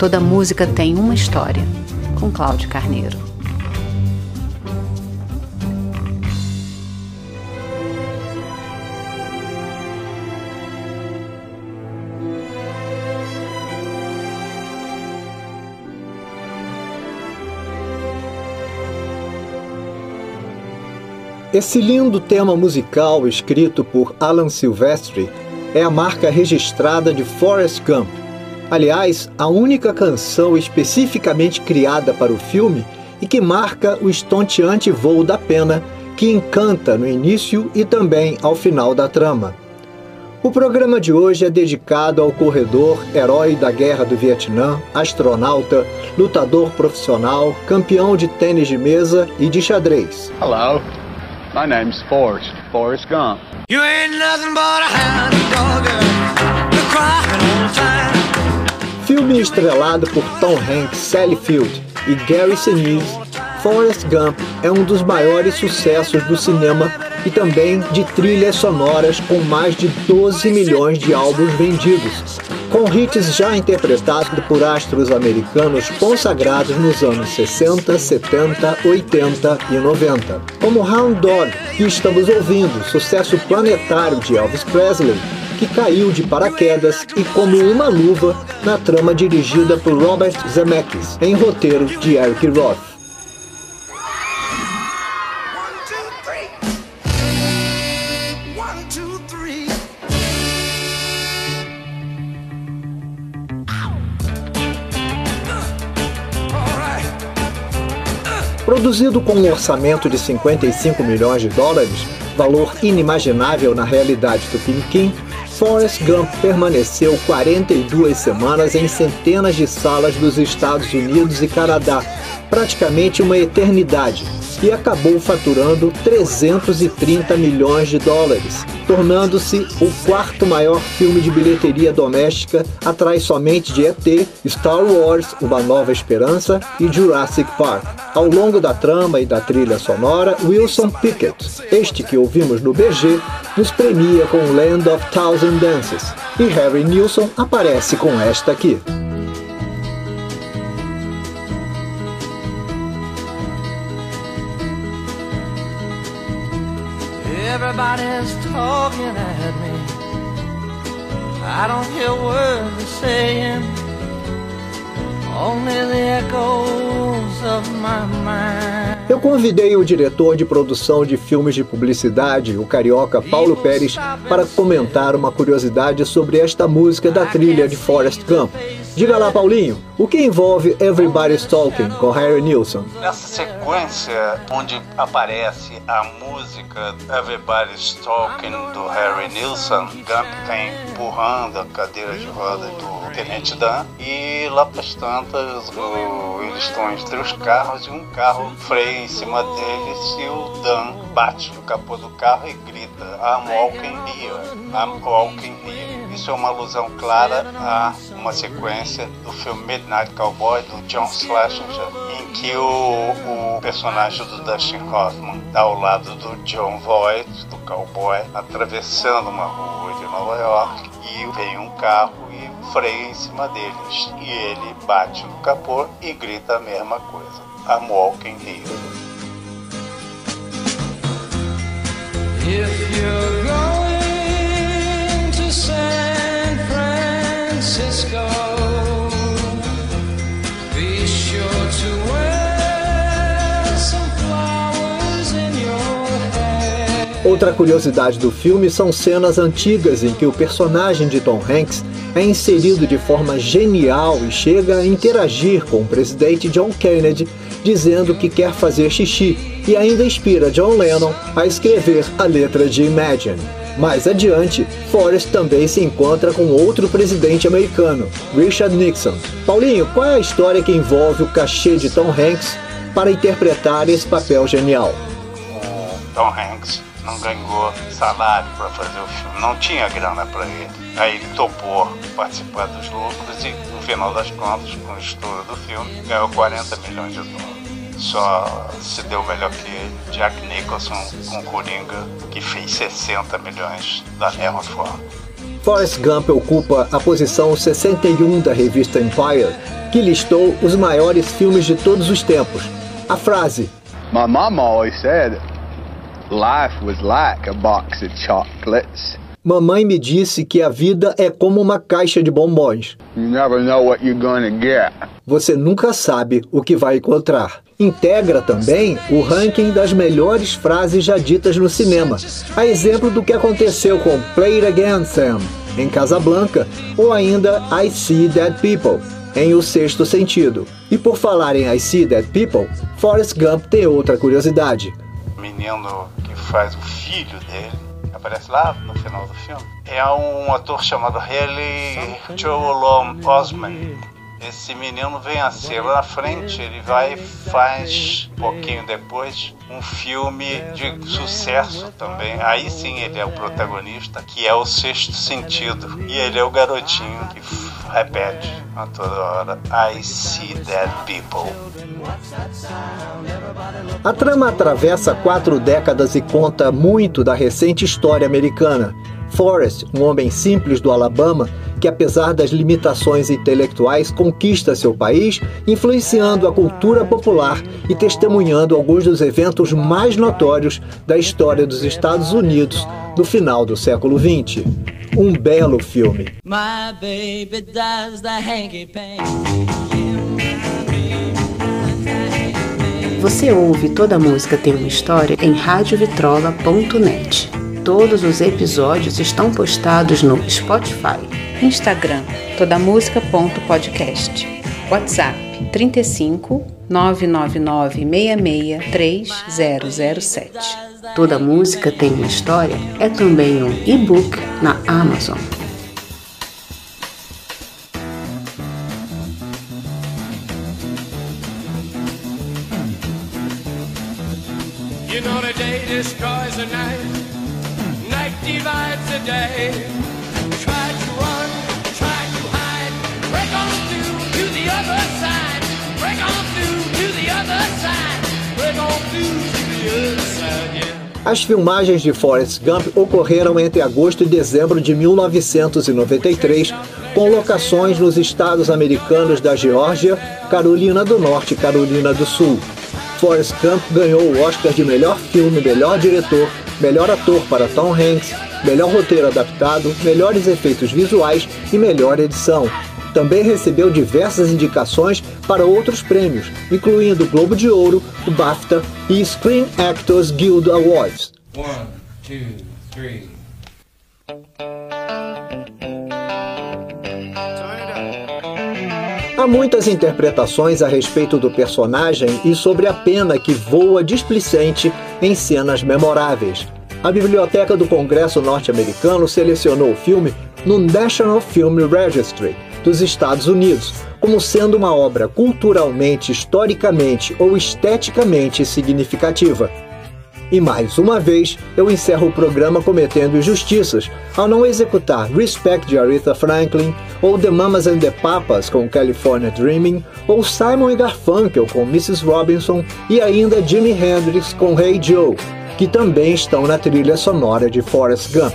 Toda música tem uma história, com Cláudio Carneiro. Esse lindo tema musical escrito por Alan Silvestri é a marca registrada de Forrest Gump. Aliás, a única canção especificamente criada para o filme e que marca o estonteante voo da pena que encanta no início e também ao final da trama. O programa de hoje é dedicado ao corredor, herói da Guerra do Vietnã, astronauta, lutador profissional, campeão de tênis de mesa e de xadrez. Hello. My name's Forrest, Forrest Gump. You ain't nothing but a hound dog, old time. Filme estrelado por Tom Hanks, Sally Field e Gary Sinise, Forrest Gump é um dos maiores sucessos do cinema e também de trilhas sonoras com mais de 12 milhões de álbuns vendidos, com hits já interpretados por astros americanos consagrados nos anos 60, 70, 80 e 90, como Hound Dog, que estamos ouvindo, sucesso planetário de Elvis Presley, que caiu de paraquedas e como uma luva na trama dirigida por Robert Zemeckis, em roteiro de Eric Roth. Produzido com um orçamento de 55 milhões de dólares, valor inimaginável na realidade do Piniquim, Forrest Gump permaneceu 42 semanas em centenas de salas dos Estados Unidos e Canadá, praticamente uma eternidade, e acabou faturando 330 milhões de dólares, tornando-se o quarto maior filme de bilheteria doméstica, atrás somente de ET, Star Wars, Uma Nova Esperança e Jurassic Park. Ao longo da trama e da trilha sonora, Wilson Pickett, este que ouvimos no BG, nos premia com Land of Thousand Dances, e Harry Nilsson aparece com esta aqui. Everybody's talking at me. I don't hear words they're saying, only the echoes of my mind. Eu convidei o diretor de produção de filmes de publicidade, o carioca Paulo Pérez, para comentar uma curiosidade sobre esta música da trilha de Forrest Gump. Diga lá, Paulinho, o que envolve Everybody's Talking com Harry Nilsson? Nessa sequência onde aparece a música Everybody's Talking do Harry Nilsson, Gump vem empurrando a cadeira de roda do Tenente Dan e lá para tantas o, eles estão entre os carros e um carro freia em cima deles e o Dan bate no capô do carro e grita I'm walking here, I'm walking here. Isso é uma alusão clara a uma sequência do filme Midnight Cowboy do John Schlesinger, em que o, o personagem do Dustin Hoffman está ao lado do John Voight, do cowboy, atravessando uma rua de Nova York e vem um carro e freia em cima deles e ele bate no capô e grita a mesma coisa. I'm walking here. Outra curiosidade do filme são cenas antigas em que o personagem de Tom Hanks é inserido de forma genial e chega a interagir com o presidente John Kennedy, dizendo que quer fazer xixi, e ainda inspira John Lennon a escrever a letra de Imagine. Mais adiante, Forrest também se encontra com outro presidente americano, Richard Nixon. Paulinho, qual é a história que envolve o cachê de Tom Hanks para interpretar esse papel genial? Tom Hanks não ganhou salário para fazer o filme, não tinha grana para ele. Aí ele topou participar dos lucros e, no final das contas, com o estouro do filme, ganhou 40 milhões de dólares. Só se deu melhor que ele, Jack Nicholson com Coringa, que fez 60 milhões da mesma forma. Forrest Gump ocupa a posição 61 da revista Empire, que listou os maiores filmes de todos os tempos. A frase My mom always said life was like a box of chocolates. Mamãe me disse que a vida é como uma caixa de bombons. You never know what you're gonna get. Você nunca sabe o que vai encontrar. Integra também o ranking das melhores frases já ditas no cinema, a exemplo do que aconteceu com Play It Again, Sam, em Casablanca, ou ainda I See Dead People, em O Sexto Sentido. E por falar em I See Dead People, Forrest Gump tem outra curiosidade. Menino que faz o filho dele aparece lá no final do filme é um ator chamado Haley Joel Osment esse menino vem a ser lá na frente, ele vai e faz, um pouquinho depois, um filme de sucesso também. Aí sim ele é o protagonista, que é o Sexto Sentido. E ele é o garotinho que repete a toda hora: I see dead people. A trama atravessa quatro décadas e conta muito da recente história americana. Forrest, um homem simples do Alabama, que apesar das limitações intelectuais conquista seu país, influenciando a cultura popular e testemunhando alguns dos eventos mais notórios da história dos Estados Unidos do final do século XX. Um belo filme. Você ouve toda a música tem uma história em radiovitrola.net. Todos os episódios estão postados no Spotify, Instagram, todamusica.podcast, WhatsApp 35 999 66 3007. Toda música tem uma história é também um e-book na Amazon. You know the day destroys the night. Day. Try to run, try to hide, break on through to the other side, break on through to the other side, break on through to the other side, yeah. As filmagens de Forrest Gump ocorreram entre agosto e dezembro de 1993, com locações nos estados americanos da Geórgia, Carolina do Norte e Carolina do Sul. Forrest Gump ganhou o Oscar de melhor filme, melhor diretor melhor ator para Tom Hanks, melhor roteiro adaptado, melhores efeitos visuais e melhor edição. Também recebeu diversas indicações para outros prêmios, incluindo o Globo de Ouro, o BAFTA e Screen Actors Guild Awards. One, two, Há muitas interpretações a respeito do personagem e sobre a pena que voa displicente em cenas memoráveis. A Biblioteca do Congresso norte-americano selecionou o filme no National Film Registry dos Estados Unidos como sendo uma obra culturalmente, historicamente ou esteticamente significativa. E mais uma vez, eu encerro o programa cometendo injustiças ao não executar Respect de Aretha Franklin, ou The Mamas and the Papas com California Dreaming, ou Simon Garfunkel com Mrs. Robinson e ainda Jimi Hendrix com Hey Joe, que também estão na trilha sonora de Forrest Gump.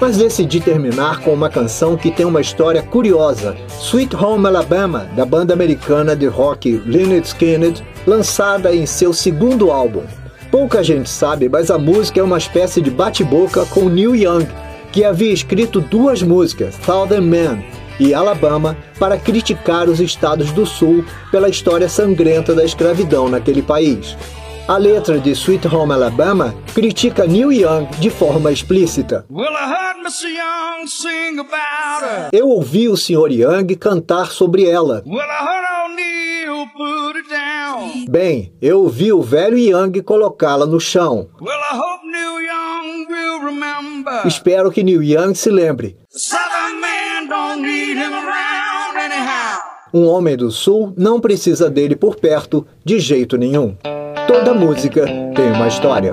Mas decidi terminar com uma canção que tem uma história curiosa, Sweet Home Alabama, da banda americana de rock Lynyrd Skynyrd, lançada em seu segundo álbum. Pouca gente sabe, mas a música é uma espécie de bate-boca com Neil Young, que havia escrito duas músicas, Southern Man e Alabama, para criticar os estados do Sul pela história sangrenta da escravidão naquele país. A letra de Sweet Home Alabama critica Neil Young de forma explícita. Eu ouvi o Sr. Young cantar sobre ela. Bem, eu ouvi o velho Young colocá-la no chão. Espero que Neil Young se lembre. Um homem do sul não precisa dele por perto de jeito nenhum. Toda música tem uma história.